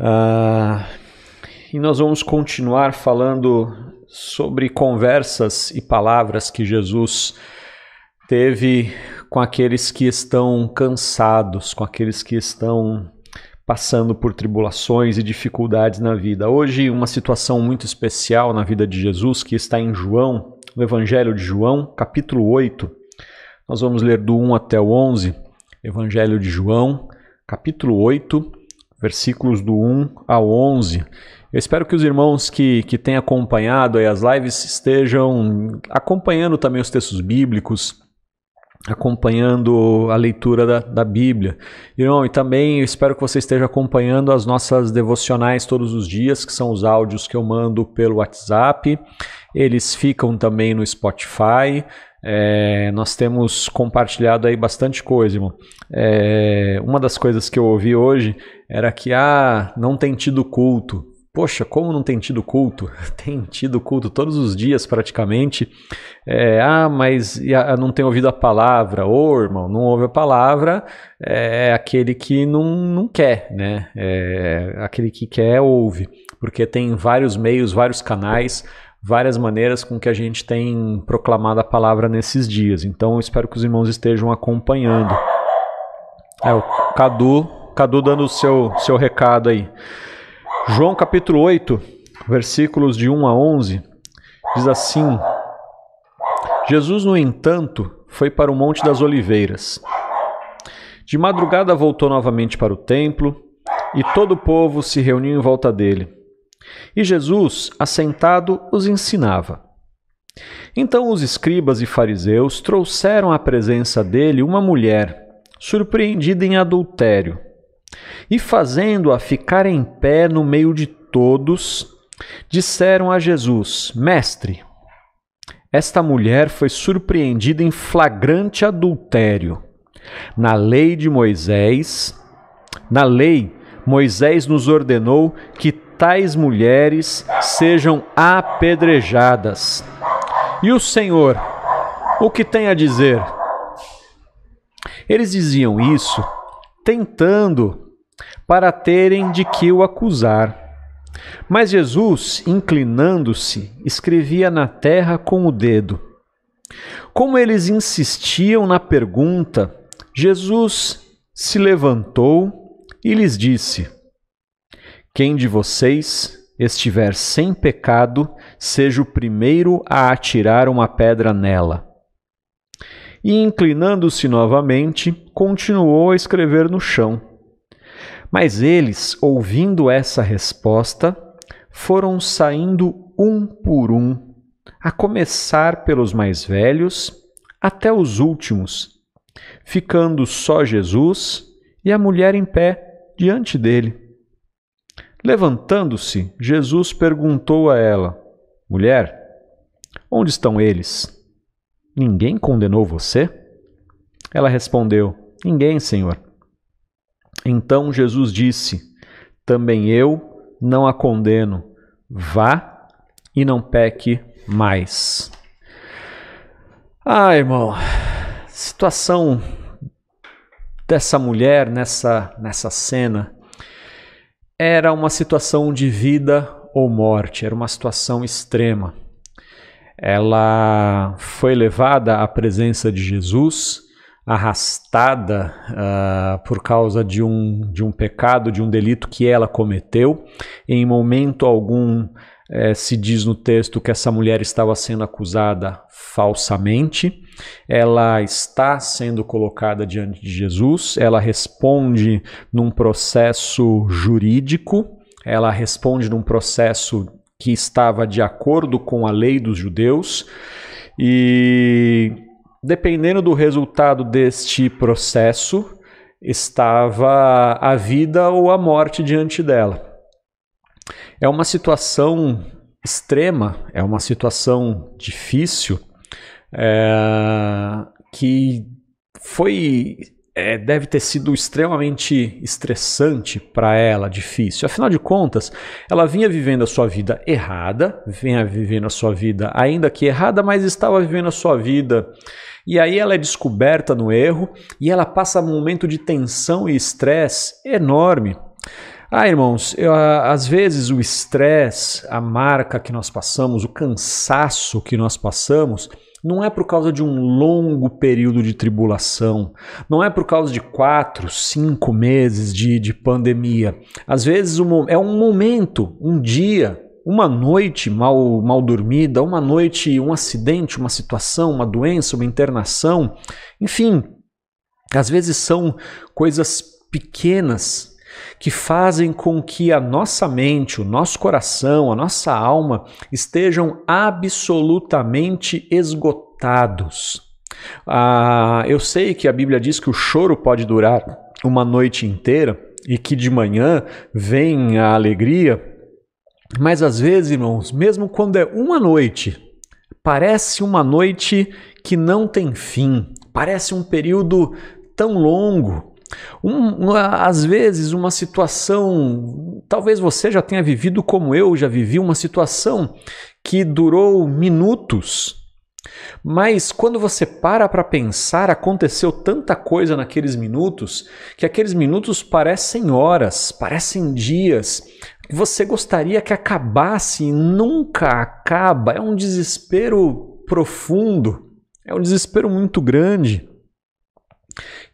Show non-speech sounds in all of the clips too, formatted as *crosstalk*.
Uh, e nós vamos continuar falando sobre conversas e palavras que Jesus teve com aqueles que estão cansados, com aqueles que estão passando por tribulações e dificuldades na vida. Hoje, uma situação muito especial na vida de Jesus que está em João, no Evangelho de João, capítulo 8. Nós vamos ler do 1 até o 11. Evangelho de João, capítulo 8 versículos do 1 ao 11. Eu espero que os irmãos que, que têm acompanhado as lives estejam acompanhando também os textos bíblicos, acompanhando a leitura da, da Bíblia. Irmão, e também espero que você esteja acompanhando as nossas devocionais todos os dias, que são os áudios que eu mando pelo WhatsApp. Eles ficam também no Spotify. É, nós temos compartilhado aí bastante coisa, irmão. É, uma das coisas que eu ouvi hoje era que ah, não tem tido culto. Poxa, como não tem tido culto? *laughs* tem tido culto todos os dias praticamente. É, ah, mas não tem ouvido a palavra. Ô, oh, irmão, não ouve a palavra é aquele que não, não quer, né? É, aquele que quer, ouve. Porque tem vários meios, vários canais várias maneiras com que a gente tem proclamado a palavra nesses dias. Então, espero que os irmãos estejam acompanhando. É o Cadu, Cadu dando o seu, seu recado aí. João capítulo 8, versículos de 1 a 11, diz assim: Jesus, no entanto, foi para o Monte das Oliveiras. De madrugada voltou novamente para o templo, e todo o povo se reuniu em volta dele. E Jesus, assentado, os ensinava. Então os escribas e fariseus trouxeram à presença dele uma mulher, surpreendida em adultério, e fazendo-a ficar em pé no meio de todos, disseram a Jesus: Mestre, esta mulher foi surpreendida em flagrante adultério. Na lei de Moisés, na lei, Moisés nos ordenou que tais mulheres sejam apedrejadas. E o Senhor, o que tem a dizer? Eles diziam isso tentando para terem de que o acusar. Mas Jesus, inclinando-se, escrevia na terra com o dedo. Como eles insistiam na pergunta, Jesus se levantou e lhes disse: quem de vocês estiver sem pecado, seja o primeiro a atirar uma pedra nela. E inclinando-se novamente, continuou a escrever no chão. Mas eles, ouvindo essa resposta, foram saindo um por um, a começar pelos mais velhos até os últimos, ficando só Jesus e a mulher em pé diante dele. Levantando-se, Jesus perguntou a ela: Mulher, onde estão eles? Ninguém condenou você? Ela respondeu: Ninguém, Senhor. Então Jesus disse: Também eu não a condeno. Vá e não peque mais. Ah, irmão, situação dessa mulher nessa, nessa cena era uma situação de vida ou morte, era uma situação extrema. Ela foi levada à presença de Jesus, arrastada uh, por causa de um, de um pecado, de um delito que ela cometeu. Em momento algum eh, se diz no texto que essa mulher estava sendo acusada falsamente ela está sendo colocada diante de Jesus, ela responde num processo jurídico, ela responde num processo que estava de acordo com a lei dos judeus e dependendo do resultado deste processo, estava a vida ou a morte diante dela. É uma situação extrema, é uma situação difícil é, que foi é, deve ter sido extremamente estressante para ela, difícil. Afinal de contas, ela vinha vivendo a sua vida errada, vinha vivendo a sua vida ainda que errada, mas estava vivendo a sua vida. E aí ela é descoberta no erro e ela passa um momento de tensão e estresse enorme. Ah, irmãos, eu, às vezes o estresse, a marca que nós passamos, o cansaço que nós passamos, não é por causa de um longo período de tribulação, não é por causa de quatro, cinco meses de, de pandemia. Às vezes é um momento, um dia, uma noite mal, mal dormida, uma noite, um acidente, uma situação, uma doença, uma internação, enfim, às vezes são coisas pequenas que fazem com que a nossa mente, o nosso coração, a nossa alma estejam absolutamente esgotados. Ah, eu sei que a Bíblia diz que o choro pode durar uma noite inteira e que de manhã vem a alegria, mas às vezes, irmãos, mesmo quando é uma noite, parece uma noite que não tem fim, parece um período tão longo. Um, às vezes, uma situação, talvez você já tenha vivido como eu já vivi, uma situação que durou minutos. Mas quando você para para pensar, aconteceu tanta coisa naqueles minutos que aqueles minutos parecem horas, parecem dias. Você gostaria que acabasse e nunca acaba. É um desespero profundo, é um desespero muito grande.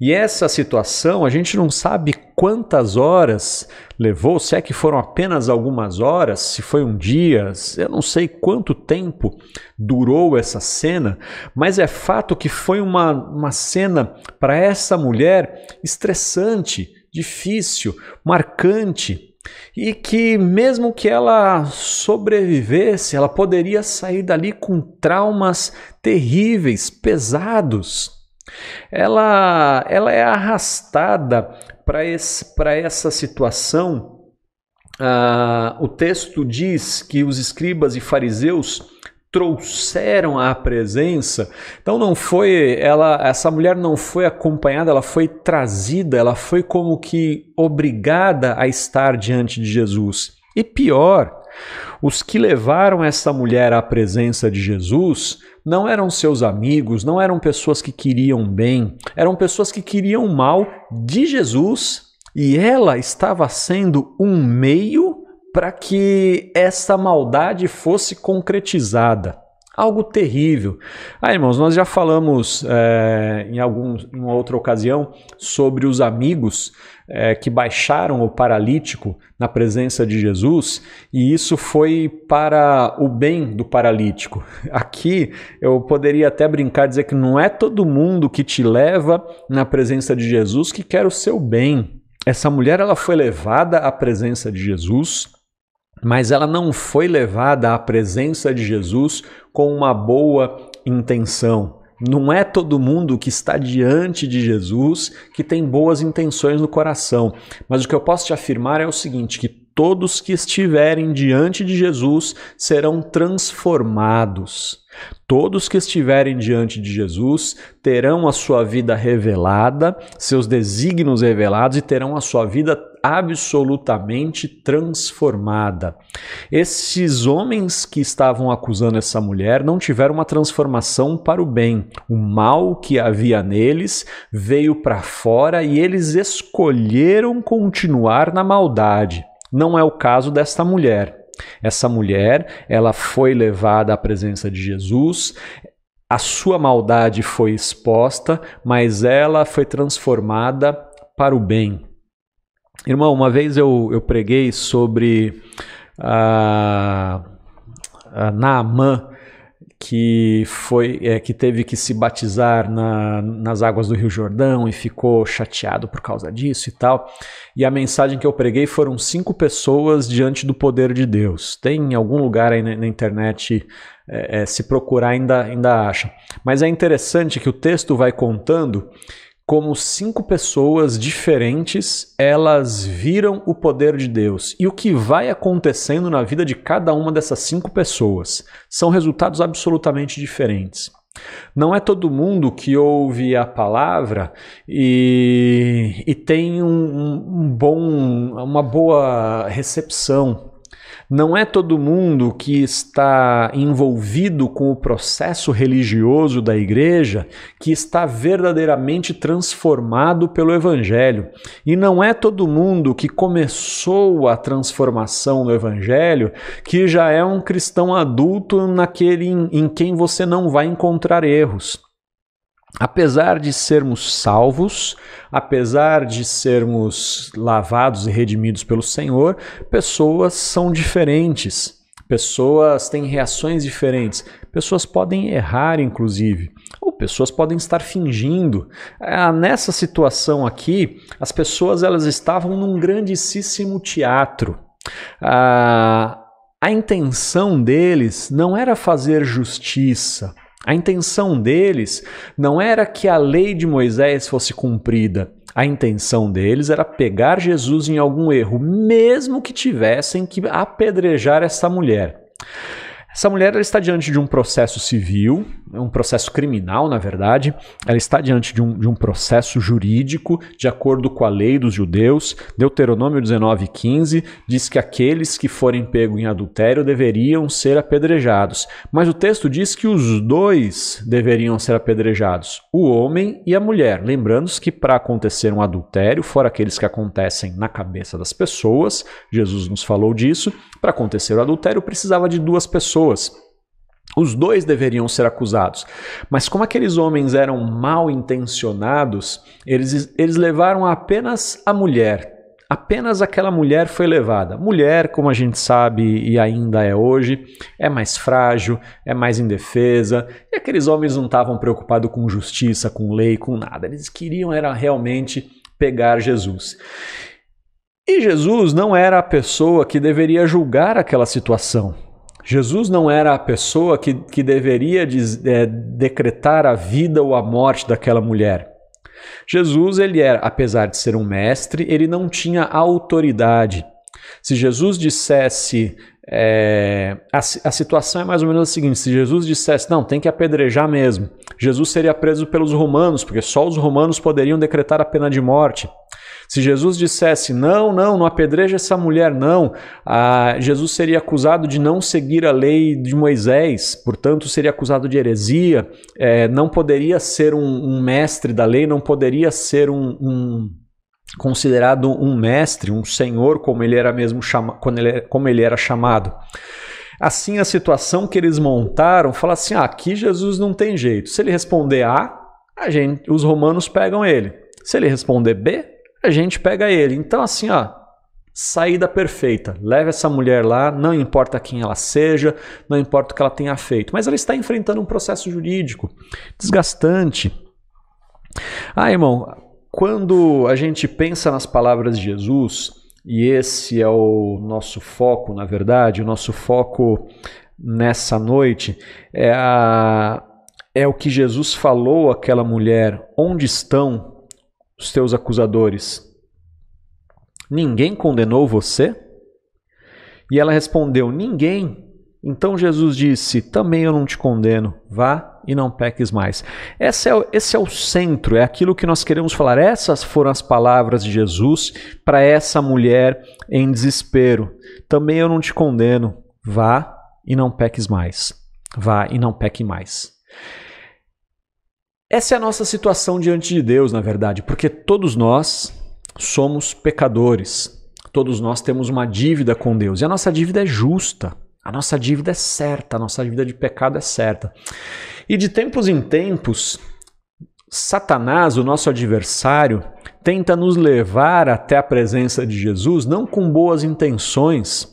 E essa situação, a gente não sabe quantas horas levou, se é que foram apenas algumas horas, se foi um dia, eu não sei quanto tempo durou essa cena, mas é fato que foi uma, uma cena para essa mulher estressante, difícil, marcante. E que, mesmo que ela sobrevivesse, ela poderia sair dali com traumas terríveis, pesados ela, ela é arrastada para essa situação. Ah, o texto diz que os escribas e fariseus trouxeram à presença. Então não foi ela, essa mulher não foi acompanhada, ela foi trazida, ela foi como que obrigada a estar diante de Jesus. E pior, os que levaram essa mulher à presença de Jesus não eram seus amigos, não eram pessoas que queriam bem, eram pessoas que queriam mal de Jesus e ela estava sendo um meio para que essa maldade fosse concretizada. Algo terrível. Ah, irmãos, nós já falamos é, em, algum, em uma outra ocasião sobre os amigos é, que baixaram o paralítico na presença de Jesus, e isso foi para o bem do paralítico. *laughs* Aqui eu poderia até brincar dizer que não é todo mundo que te leva na presença de Jesus que quer o seu bem. Essa mulher ela foi levada à presença de Jesus, mas ela não foi levada à presença de Jesus com uma boa intenção. Não é todo mundo que está diante de Jesus que tem boas intenções no coração. Mas o que eu posso te afirmar é o seguinte: que todos que estiverem diante de Jesus serão transformados. Todos que estiverem diante de Jesus terão a sua vida revelada, seus desígnios revelados e terão a sua vida absolutamente transformada. Esses homens que estavam acusando essa mulher não tiveram uma transformação para o bem. O mal que havia neles veio para fora e eles escolheram continuar na maldade. Não é o caso desta mulher. Essa mulher, ela foi levada à presença de Jesus, a sua maldade foi exposta, mas ela foi transformada para o bem. Irmão, uma vez eu, eu preguei sobre a, a Naamã, que foi é, que teve que se batizar na, nas águas do Rio Jordão e ficou chateado por causa disso e tal. E a mensagem que eu preguei foram cinco pessoas diante do poder de Deus. Tem em algum lugar aí na, na internet, é, é, se procurar ainda, ainda acha. Mas é interessante que o texto vai contando como cinco pessoas diferentes elas viram o poder de Deus e o que vai acontecendo na vida de cada uma dessas cinco pessoas são resultados absolutamente diferentes. Não é todo mundo que ouve a palavra e, e tem um, um bom, uma boa recepção Não é todo mundo que está envolvido com o processo religioso da igreja que está verdadeiramente transformado pelo Evangelho. E não é todo mundo que começou a transformação no Evangelho que já é um cristão adulto naquele em, em quem você não vai encontrar erros. Apesar de sermos salvos, apesar de sermos lavados e redimidos pelo Senhor, pessoas são diferentes. Pessoas têm reações diferentes. Pessoas podem errar, inclusive. Ou pessoas podem estar fingindo. Ah, nessa situação aqui, as pessoas elas estavam num grandíssimo teatro. Ah, a intenção deles não era fazer justiça, a intenção deles não era que a lei de Moisés fosse cumprida. A intenção deles era pegar Jesus em algum erro, mesmo que tivessem que apedrejar essa mulher. Essa mulher está diante de um processo civil, um processo criminal, na verdade. Ela está diante de um, de um processo jurídico, de acordo com a lei dos judeus. Deuteronômio 19,15 diz que aqueles que forem pegos em adultério deveriam ser apedrejados. Mas o texto diz que os dois deveriam ser apedrejados, o homem e a mulher. Lembrando que para acontecer um adultério, fora aqueles que acontecem na cabeça das pessoas, Jesus nos falou disso, para acontecer o adultério precisava de duas pessoas. Os dois deveriam ser acusados. Mas como aqueles homens eram mal intencionados, eles, eles levaram apenas a mulher. Apenas aquela mulher foi levada. Mulher, como a gente sabe e ainda é hoje, é mais frágil, é mais indefesa. E aqueles homens não estavam preocupados com justiça, com lei, com nada. Eles queriam era realmente pegar Jesus. E Jesus não era a pessoa que deveria julgar aquela situação. Jesus não era a pessoa que, que deveria é, decretar a vida ou a morte daquela mulher. Jesus, ele era, apesar de ser um mestre, ele não tinha autoridade. Se Jesus dissesse. É, a, a situação é mais ou menos a seguinte: se Jesus dissesse, não, tem que apedrejar mesmo, Jesus seria preso pelos romanos, porque só os romanos poderiam decretar a pena de morte. Se Jesus dissesse, não, não, não apedreja essa mulher, não, ah, Jesus seria acusado de não seguir a lei de Moisés, portanto, seria acusado de heresia, é, não poderia ser um, um, mestre da lei, não poderia ser um, um considerado um mestre, um senhor, como ele era mesmo chama, ele, como ele era chamado. Assim, a situação que eles montaram, fala assim: ah, aqui Jesus não tem jeito. Se ele responder A, a gente, os romanos pegam ele. Se ele responder B, a gente pega ele. Então, assim, ó, saída perfeita. Leve essa mulher lá, não importa quem ela seja, não importa o que ela tenha feito, mas ela está enfrentando um processo jurídico desgastante. Ah, irmão, quando a gente pensa nas palavras de Jesus, e esse é o nosso foco, na verdade, o nosso foco nessa noite é, a, é o que Jesus falou àquela mulher: onde estão os teus acusadores? Ninguém condenou você? E ela respondeu: Ninguém. Então Jesus disse: Também eu não te condeno, vá e não peques mais. Esse é, esse é o centro, é aquilo que nós queremos falar. Essas foram as palavras de Jesus para essa mulher em desespero. Também eu não te condeno, vá e não peques mais. Vá e não peque mais. Essa é a nossa situação diante de Deus, na verdade, porque todos nós somos pecadores. Todos nós temos uma dívida com Deus e a nossa dívida é justa. A nossa dívida é certa, a nossa dívida de pecado é certa. E de tempos em tempos, Satanás, o nosso adversário, tenta nos levar até a presença de Jesus não com boas intenções,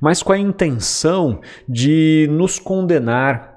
mas com a intenção de nos condenar,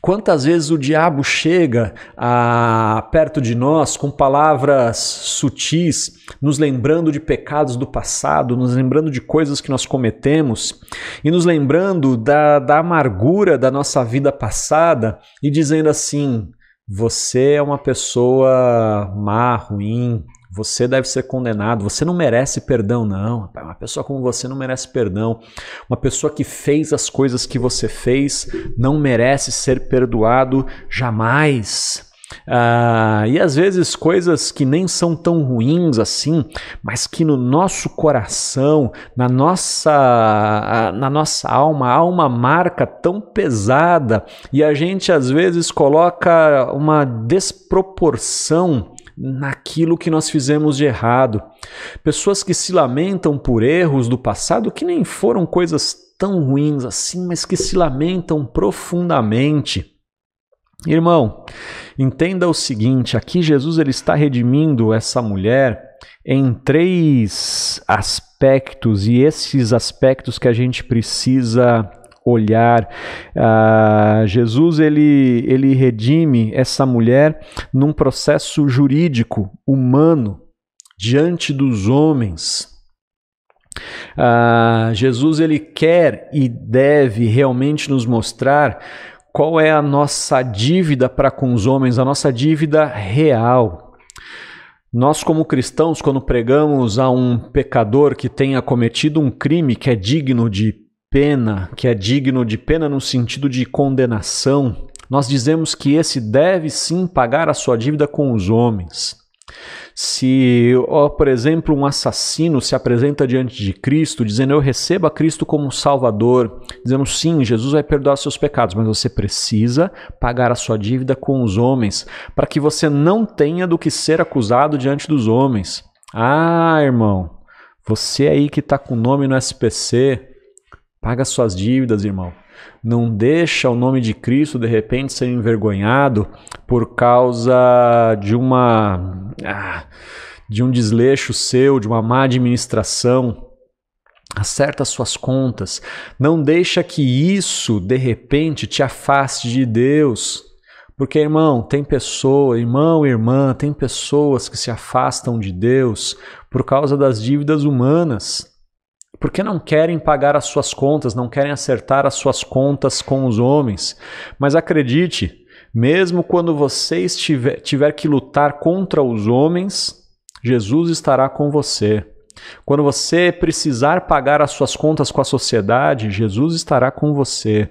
Quantas vezes o diabo chega a, perto de nós com palavras sutis, nos lembrando de pecados do passado, nos lembrando de coisas que nós cometemos e nos lembrando da, da amargura da nossa vida passada e dizendo assim: você é uma pessoa má, ruim, você deve ser condenado, você não merece perdão, não. Uma pessoa como você não merece perdão. Uma pessoa que fez as coisas que você fez não merece ser perdoado jamais. Ah, e às vezes coisas que nem são tão ruins assim, mas que no nosso coração, na nossa, na nossa alma, há uma marca tão pesada e a gente às vezes coloca uma desproporção naquilo que nós fizemos de errado. Pessoas que se lamentam por erros do passado que nem foram coisas tão ruins assim, mas que se lamentam profundamente. Irmão, entenda o seguinte, aqui Jesus ele está redimindo essa mulher em três aspectos e esses aspectos que a gente precisa olhar. Uh, Jesus ele, ele redime essa mulher num processo jurídico, humano, diante dos homens. Uh, Jesus ele quer e deve realmente nos mostrar qual é a nossa dívida para com os homens, a nossa dívida real. Nós, como cristãos, quando pregamos a um pecador que tenha cometido um crime que é digno de pena, que é digno de pena no sentido de condenação, nós dizemos que esse deve sim pagar a sua dívida com os homens. Se, por exemplo, um assassino se apresenta diante de Cristo dizendo eu recebo a Cristo como Salvador, dizendo sim, Jesus vai perdoar seus pecados, mas você precisa pagar a sua dívida com os homens, para que você não tenha do que ser acusado diante dos homens. Ah, irmão, você aí que está com o nome no SPC, paga suas dívidas, irmão. Não deixa o nome de Cristo de repente ser envergonhado por causa de uma ah, de um desleixo seu, de uma má administração. Acerta suas contas. Não deixa que isso de repente te afaste de Deus. Porque, irmão, tem pessoa, irmão, irmã, tem pessoas que se afastam de Deus por causa das dívidas humanas porque não querem pagar as suas contas, não querem acertar as suas contas com os homens. Mas acredite, mesmo quando você estiver, tiver que lutar contra os homens, Jesus estará com você. Quando você precisar pagar as suas contas com a sociedade, Jesus estará com você.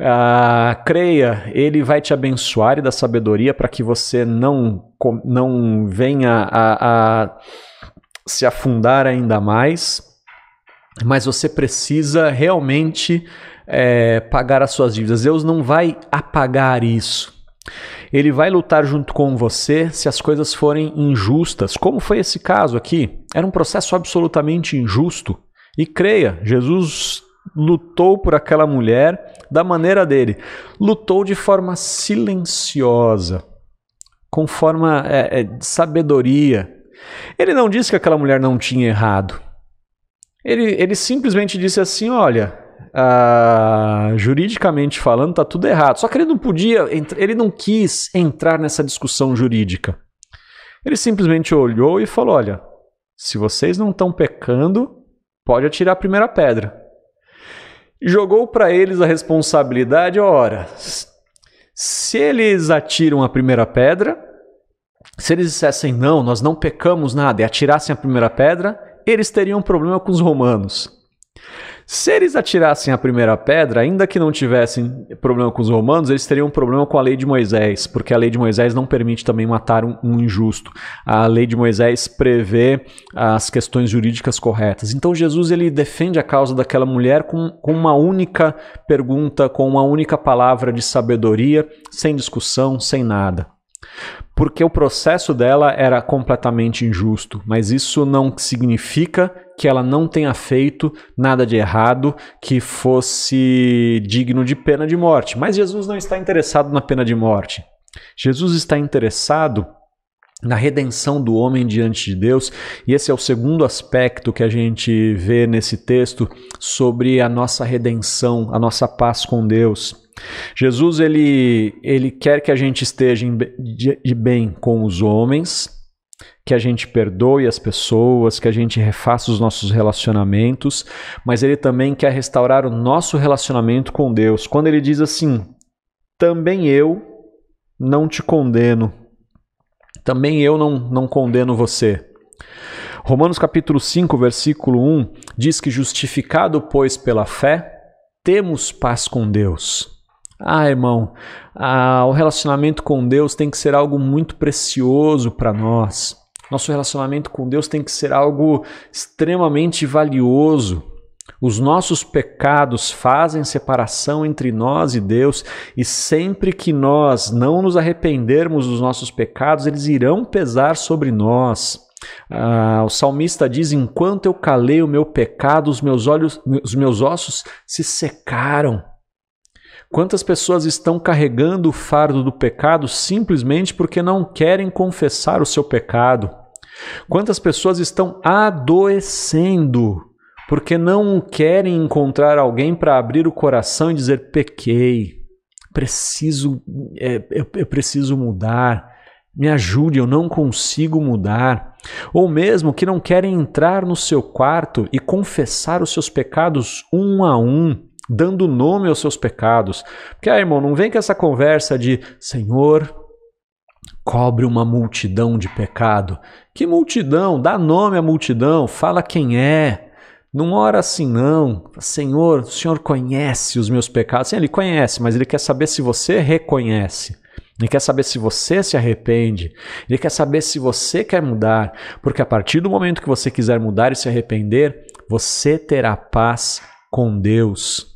Ah, creia, Ele vai te abençoar e dar sabedoria para que você não, não venha a, a se afundar ainda mais mas você precisa realmente é, pagar as suas dívidas. Deus não vai apagar isso. Ele vai lutar junto com você se as coisas forem injustas, como foi esse caso aqui. Era um processo absolutamente injusto. E creia, Jesus lutou por aquela mulher da maneira dele. Lutou de forma silenciosa, com forma é, é, de sabedoria. Ele não disse que aquela mulher não tinha errado. Ele, ele simplesmente disse assim: olha, uh, juridicamente falando, tá tudo errado. Só que ele não podia, ele não quis entrar nessa discussão jurídica. Ele simplesmente olhou e falou: olha, se vocês não estão pecando, pode atirar a primeira pedra. Jogou para eles a responsabilidade, ora, se eles atiram a primeira pedra, se eles dissessem não, nós não pecamos nada e atirassem a primeira pedra, eles teriam um problema com os romanos. Se eles atirassem a primeira pedra, ainda que não tivessem problema com os romanos, eles teriam um problema com a lei de Moisés, porque a lei de Moisés não permite também matar um, um injusto. A lei de Moisés prevê as questões jurídicas corretas. Então Jesus ele defende a causa daquela mulher com, com uma única pergunta, com uma única palavra de sabedoria, sem discussão, sem nada porque o processo dela era completamente injusto, mas isso não significa que ela não tenha feito nada de errado que fosse digno de pena de morte. Mas Jesus não está interessado na pena de morte. Jesus está interessado na redenção do homem diante de Deus, e esse é o segundo aspecto que a gente vê nesse texto sobre a nossa redenção, a nossa paz com Deus. Jesus ele, ele quer que a gente esteja de bem com os homens, que a gente perdoe as pessoas, que a gente refaça os nossos relacionamentos, mas ele também quer restaurar o nosso relacionamento com Deus. Quando ele diz assim: também eu não te condeno, também eu não, não condeno você. Romanos capítulo 5, versículo 1 diz que justificado, pois, pela fé, temos paz com Deus Ah, irmão, ah, o relacionamento com Deus tem que ser algo muito precioso para nós. Nosso relacionamento com Deus tem que ser algo extremamente valioso. Os nossos pecados fazem separação entre nós e Deus, e sempre que nós não nos arrependermos dos nossos pecados, eles irão pesar sobre nós. Ah, o salmista diz: Enquanto eu calei o meu pecado, os meus olhos, os meus ossos se secaram. Quantas pessoas estão carregando o fardo do pecado simplesmente porque não querem confessar o seu pecado? Quantas pessoas estão adoecendo porque não querem encontrar alguém para abrir o coração e dizer: pequei, preciso, é, eu, eu preciso mudar, me ajude, eu não consigo mudar. Ou mesmo que não querem entrar no seu quarto e confessar os seus pecados um a um, dando nome aos seus pecados. Porque, ah, irmão, não vem com essa conversa de Senhor, cobre uma multidão de pecado. Que multidão? Dá nome à multidão, fala quem é. Não ora assim, não. Senhor, o Senhor conhece os meus pecados. Sim, ele conhece, mas ele quer saber se você reconhece. Ele quer saber se você se arrepende. Ele quer saber se você quer mudar. Porque a partir do momento que você quiser mudar e se arrepender, você terá paz com Deus.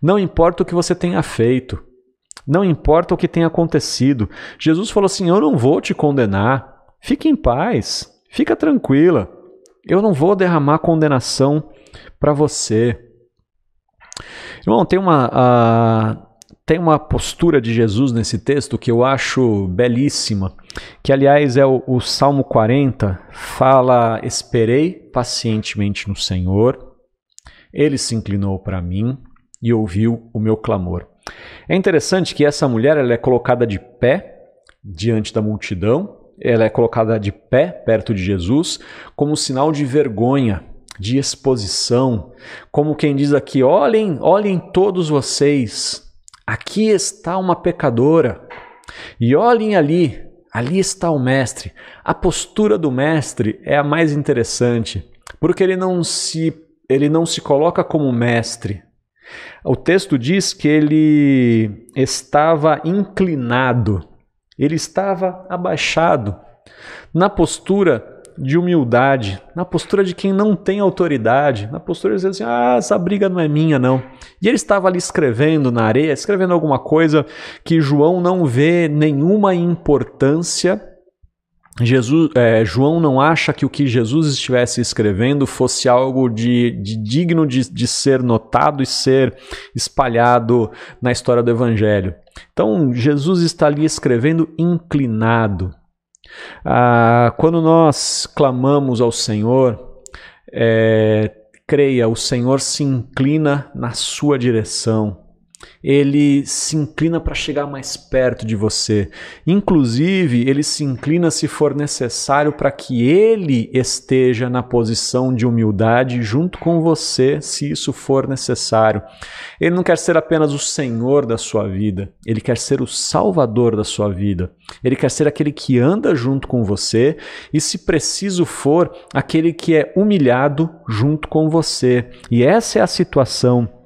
Não importa o que você tenha feito. Não importa o que tenha acontecido. Jesus falou assim: Eu não vou te condenar. Fique em paz. Fica tranquila. Eu não vou derramar condenação para você. Irmão, tem uma, uh, tem uma postura de Jesus nesse texto que eu acho belíssima, que aliás é o, o Salmo 40, fala: Esperei pacientemente no Senhor, ele se inclinou para mim e ouviu o meu clamor. É interessante que essa mulher ela é colocada de pé diante da multidão, ela é colocada de pé perto de Jesus como sinal de vergonha de exposição, como quem diz aqui: olhem, olhem todos vocês, aqui está uma pecadora, e olhem ali, ali está o mestre. A postura do mestre é a mais interessante, porque ele não se ele não se coloca como mestre. O texto diz que ele estava inclinado, ele estava abaixado, na postura de humildade, na postura de quem não tem autoridade, na postura de dizer assim: ah, essa briga não é minha, não. E ele estava ali escrevendo na areia, escrevendo alguma coisa que João não vê nenhuma importância. Jesus, é, João não acha que o que Jesus estivesse escrevendo fosse algo de, de digno de, de ser notado e ser espalhado na história do Evangelho. Então, Jesus está ali escrevendo inclinado, ah, quando nós clamamos ao Senhor, é, creia, o Senhor se inclina na sua direção ele se inclina para chegar mais perto de você. Inclusive, ele se inclina se for necessário para que ele esteja na posição de humildade junto com você, se isso for necessário. Ele não quer ser apenas o Senhor da sua vida, ele quer ser o Salvador da sua vida. Ele quer ser aquele que anda junto com você e, se preciso for, aquele que é humilhado junto com você. E essa é a situação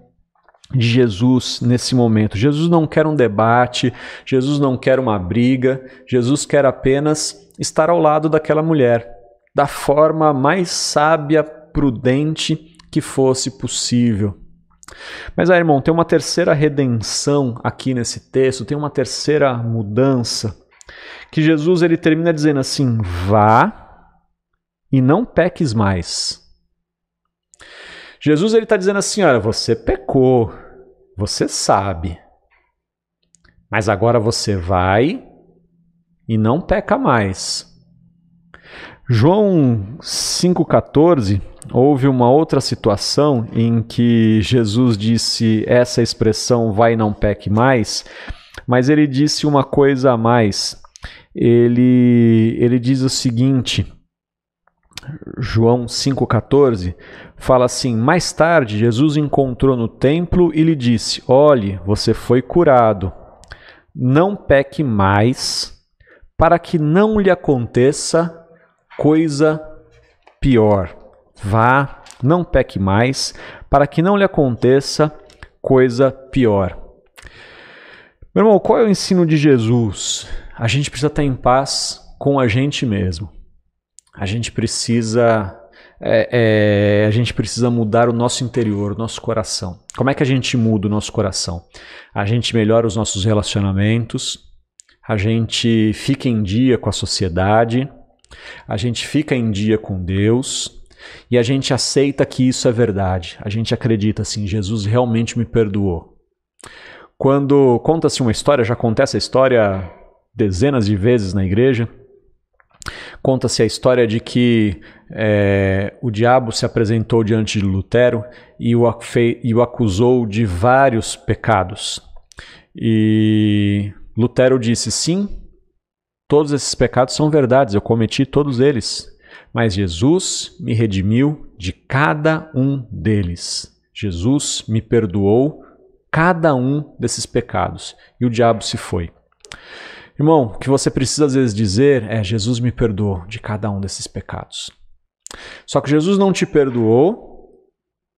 de Jesus nesse momento. Jesus não quer um debate, Jesus não quer uma briga, Jesus quer apenas estar ao lado daquela mulher, da forma mais sábia, prudente que fosse possível. Mas aí, irmão, tem uma terceira redenção aqui nesse texto, tem uma terceira mudança, que Jesus ele termina dizendo assim: vá e não peques mais. Jesus ele está dizendo assim: olha, você pecou, você sabe. Mas agora você vai e não peca mais. João 5,14 houve uma outra situação em que Jesus disse essa expressão vai não peque mais, mas ele disse uma coisa a mais. Ele, ele diz o seguinte: João 5,14 fala assim: Mais tarde, Jesus encontrou no templo e lhe disse: Olhe, você foi curado. Não peque mais, para que não lhe aconteça coisa pior. Vá, não peque mais, para que não lhe aconteça coisa pior. Meu irmão, qual é o ensino de Jesus? A gente precisa estar em paz com a gente mesmo. A gente precisa é, é, a gente precisa mudar o nosso interior, o nosso coração. Como é que a gente muda o nosso coração? A gente melhora os nossos relacionamentos, a gente fica em dia com a sociedade, a gente fica em dia com Deus e a gente aceita que isso é verdade. A gente acredita assim: Jesus realmente me perdoou. Quando conta-se uma história, já acontece a história dezenas de vezes na igreja. Conta-se a história de que é, o diabo se apresentou diante de Lutero e o, e o acusou de vários pecados. E Lutero disse: sim, todos esses pecados são verdades, eu cometi todos eles. Mas Jesus me redimiu de cada um deles. Jesus me perdoou cada um desses pecados. E o diabo se foi. Irmão, o que você precisa às vezes dizer é: Jesus me perdoou de cada um desses pecados. Só que Jesus não te perdoou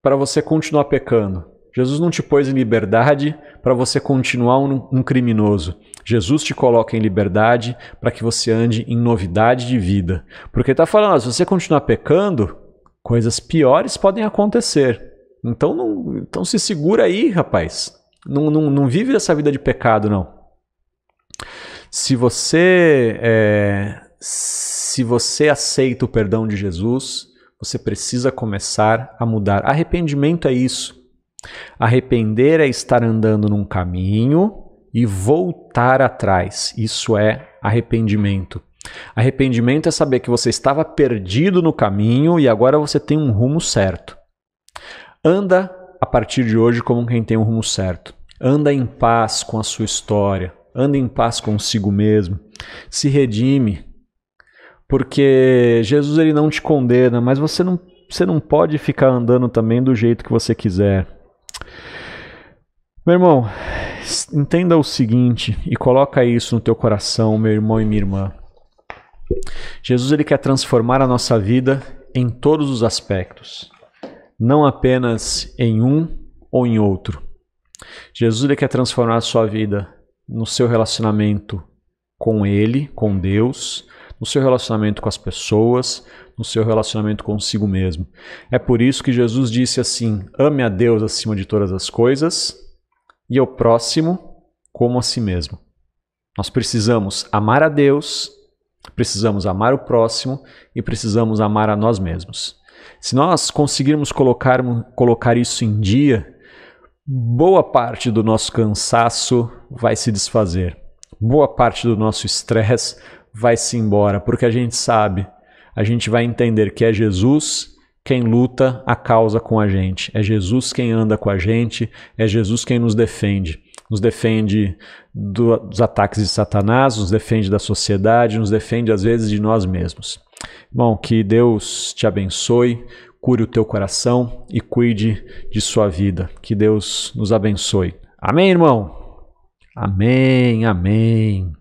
para você continuar pecando. Jesus não te pôs em liberdade para você continuar um, um, criminoso. Jesus te coloca em liberdade para que você ande em novidade de vida. Porque está falando, se você continuar pecando, coisas piores podem acontecer. Então, não, então se segura aí, rapaz. Não, não, não vive essa vida de pecado, não. Se você é, se você aceita o perdão de Jesus, você precisa começar a mudar. Arrependimento é isso. Arrepender é estar andando num caminho e voltar atrás. Isso é arrependimento. Arrependimento é saber que você estava perdido no caminho e agora você tem um rumo certo. Anda a partir de hoje como quem tem um rumo certo. Anda em paz com a sua história. Anda em paz consigo mesmo. Se redime. Porque Jesus ele não te condena, mas você não, você não pode ficar andando também do jeito que você quiser. Meu irmão, entenda o seguinte e coloca isso no teu coração, meu irmão e minha irmã. Jesus ele quer transformar a nossa vida em todos os aspectos não apenas em um ou em outro. Jesus ele quer transformar a sua vida no seu relacionamento com Ele, com Deus, no seu relacionamento com as pessoas, no seu relacionamento consigo mesmo. É por isso que Jesus disse assim: ame a Deus acima de todas as coisas e ao próximo como a si mesmo. Nós precisamos amar a Deus, precisamos amar o próximo e precisamos amar a nós mesmos. Se nós conseguirmos colocar, colocar isso em dia, boa parte do nosso cansaço vai se desfazer. Boa parte do nosso estresse vai se embora, porque a gente sabe, a gente vai entender que é Jesus quem luta a causa com a gente, é Jesus quem anda com a gente, é Jesus quem nos defende. Nos defende do, dos ataques de Satanás, nos defende da sociedade, nos defende às vezes de nós mesmos. Bom, que Deus te abençoe, cure o teu coração e cuide de sua vida. Que Deus nos abençoe. Amém, irmão? Amém, amém.